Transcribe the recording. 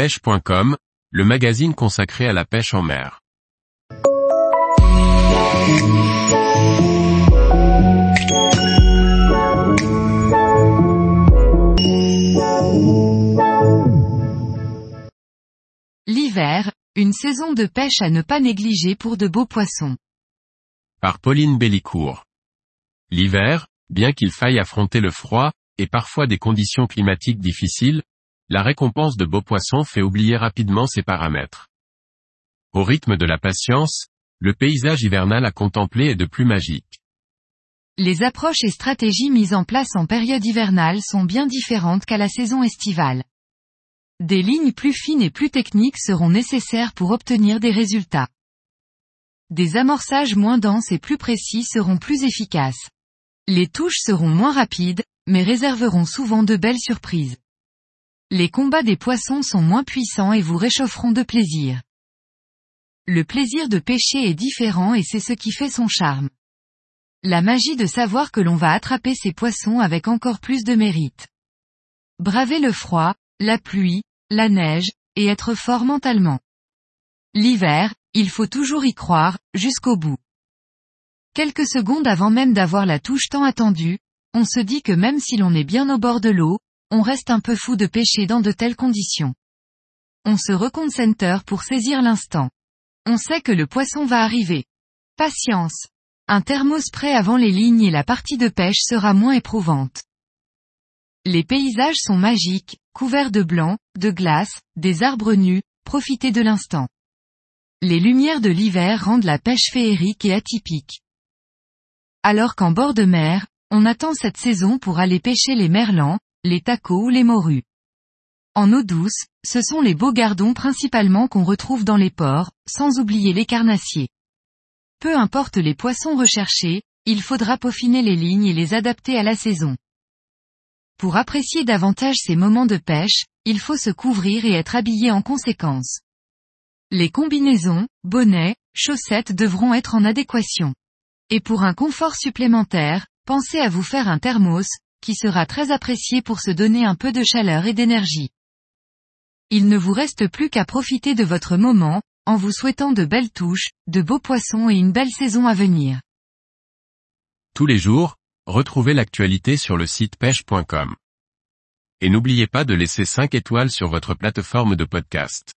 pêche.com, le magazine consacré à la pêche en mer. L'hiver, une saison de pêche à ne pas négliger pour de beaux poissons. Par Pauline Bellicourt. L'hiver, bien qu'il faille affronter le froid, et parfois des conditions climatiques difficiles, la récompense de beaux poissons fait oublier rapidement ses paramètres. Au rythme de la patience, le paysage hivernal à contempler est de plus magique. Les approches et stratégies mises en place en période hivernale sont bien différentes qu'à la saison estivale. Des lignes plus fines et plus techniques seront nécessaires pour obtenir des résultats. Des amorçages moins denses et plus précis seront plus efficaces. Les touches seront moins rapides, mais réserveront souvent de belles surprises. Les combats des poissons sont moins puissants et vous réchaufferont de plaisir. Le plaisir de pêcher est différent et c'est ce qui fait son charme. La magie de savoir que l'on va attraper ces poissons avec encore plus de mérite. Braver le froid, la pluie, la neige, et être fort mentalement. L'hiver, il faut toujours y croire, jusqu'au bout. Quelques secondes avant même d'avoir la touche tant attendue, on se dit que même si l'on est bien au bord de l'eau, on reste un peu fou de pêcher dans de telles conditions. On se reconcentre pour saisir l'instant. On sait que le poisson va arriver. Patience. Un thermos prêt avant les lignes et la partie de pêche sera moins éprouvante. Les paysages sont magiques, couverts de blanc, de glace, des arbres nus, profitez de l'instant. Les lumières de l'hiver rendent la pêche féerique et atypique. Alors qu'en bord de mer, on attend cette saison pour aller pêcher les merlans, les tacos ou les morues. En eau douce, ce sont les beaux gardons principalement qu'on retrouve dans les ports, sans oublier les carnassiers. Peu importe les poissons recherchés, il faudra peaufiner les lignes et les adapter à la saison. Pour apprécier davantage ces moments de pêche, il faut se couvrir et être habillé en conséquence. Les combinaisons, bonnets, chaussettes devront être en adéquation. Et pour un confort supplémentaire, pensez à vous faire un thermos, qui sera très apprécié pour se donner un peu de chaleur et d'énergie. Il ne vous reste plus qu'à profiter de votre moment, en vous souhaitant de belles touches, de beaux poissons et une belle saison à venir. Tous les jours, retrouvez l'actualité sur le site pêche.com. Et n'oubliez pas de laisser 5 étoiles sur votre plateforme de podcast.